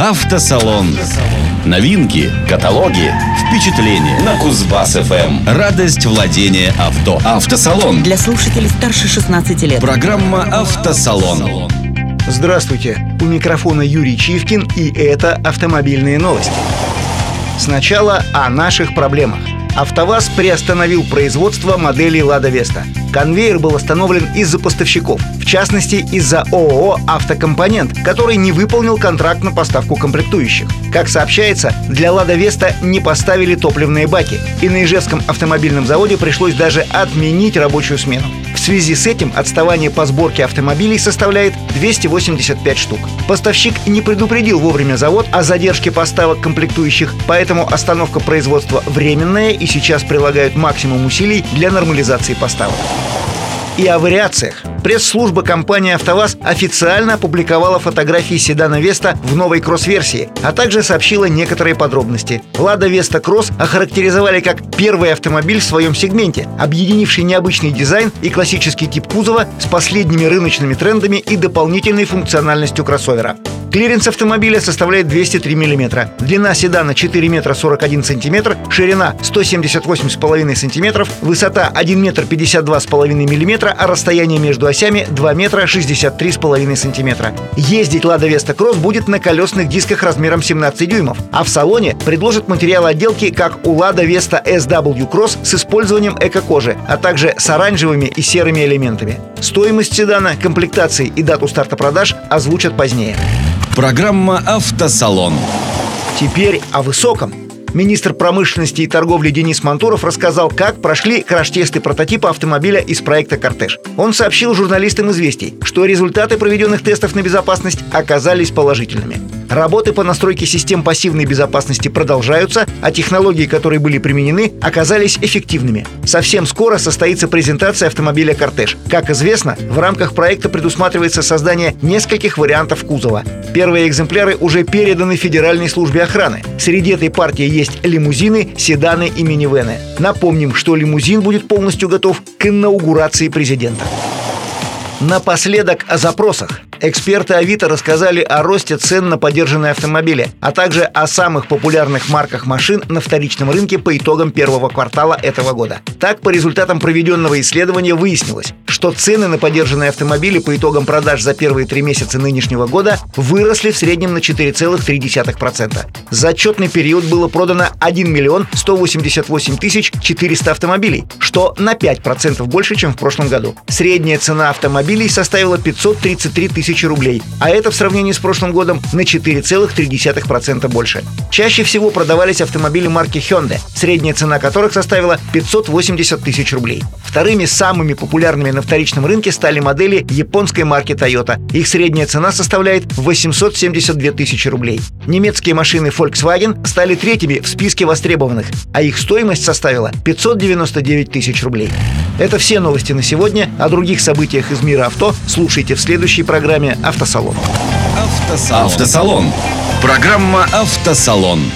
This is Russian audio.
Автосалон. Новинки, каталоги, впечатления на Кузбасс ФМ. Радость владения авто. Автосалон. Для слушателей старше 16 лет. Программа Автосалон. Здравствуйте, у микрофона Юрий Чивкин и это автомобильные новости. Сначала о наших проблемах. АвтоВАЗ приостановил производство моделей «Лада Веста». Конвейер был остановлен из-за поставщиков, в частности из-за ООО «Автокомпонент», который не выполнил контракт на поставку комплектующих. Как сообщается, для «Лада Веста» не поставили топливные баки, и на Ижевском автомобильном заводе пришлось даже отменить рабочую смену. Связи с этим отставание по сборке автомобилей составляет 285 штук. Поставщик не предупредил вовремя завод о задержке поставок комплектующих, поэтому остановка производства временная и сейчас прилагают максимум усилий для нормализации поставок и о вариациях. Пресс-служба компании «АвтоВАЗ» официально опубликовала фотографии седана «Веста» в новой кросс-версии, а также сообщила некоторые подробности. «Лада Веста Кросс» охарактеризовали как первый автомобиль в своем сегменте, объединивший необычный дизайн и классический тип кузова с последними рыночными трендами и дополнительной функциональностью кроссовера. Клиренс автомобиля составляет 203 мм. Длина седана 4 метра 41 сантиметр, ширина 178,5 сантиметров, высота 1 метр 52,5 мм, а расстояние между осями 2 метра 63,5 сантиметра. Ездить Лада Веста Кросс будет на колесных дисках размером 17 дюймов, а в салоне предложат материал отделки, как у Лада Веста SW Cross с использованием эко-кожи, а также с оранжевыми и серыми элементами. Стоимость седана, комплектации и дату старта продаж озвучат позднее. Программа «Автосалон». Теперь о высоком. Министр промышленности и торговли Денис Мантуров рассказал, как прошли краш-тесты прототипа автомобиля из проекта «Кортеж». Он сообщил журналистам «Известий», что результаты проведенных тестов на безопасность оказались положительными. Работы по настройке систем пассивной безопасности продолжаются, а технологии, которые были применены, оказались эффективными. Совсем скоро состоится презентация автомобиля «Кортеж». Как известно, в рамках проекта предусматривается создание нескольких вариантов кузова. Первые экземпляры уже переданы Федеральной службе охраны. Среди этой партии есть лимузины, седаны и минивены. Напомним, что лимузин будет полностью готов к инаугурации президента. Напоследок о запросах. Эксперты Авито рассказали о росте цен на подержанные автомобили, а также о самых популярных марках машин на вторичном рынке по итогам первого квартала этого года. Так, по результатам проведенного исследования выяснилось, что цены на подержанные автомобили по итогам продаж за первые три месяца нынешнего года выросли в среднем на 4,3%. За отчетный период было продано 1 миллион 188 тысяч 400 автомобилей, что на 5% больше, чем в прошлом году. Средняя цена автомобилей составила 533 тысячи тысячи рублей, а это в сравнении с прошлым годом на 4,3% больше. Чаще всего продавались автомобили марки Hyundai, средняя цена которых составила 580 тысяч рублей. Вторыми самыми популярными на вторичном рынке стали модели японской марки Toyota. Их средняя цена составляет 872 тысячи рублей. Немецкие машины Volkswagen стали третьими в списке востребованных, а их стоимость составила 599 тысяч рублей. Это все новости на сегодня. О других событиях из мира авто слушайте в следующей программе «Автосалон». Автосалон. Автосалон. Программа «Автосалон».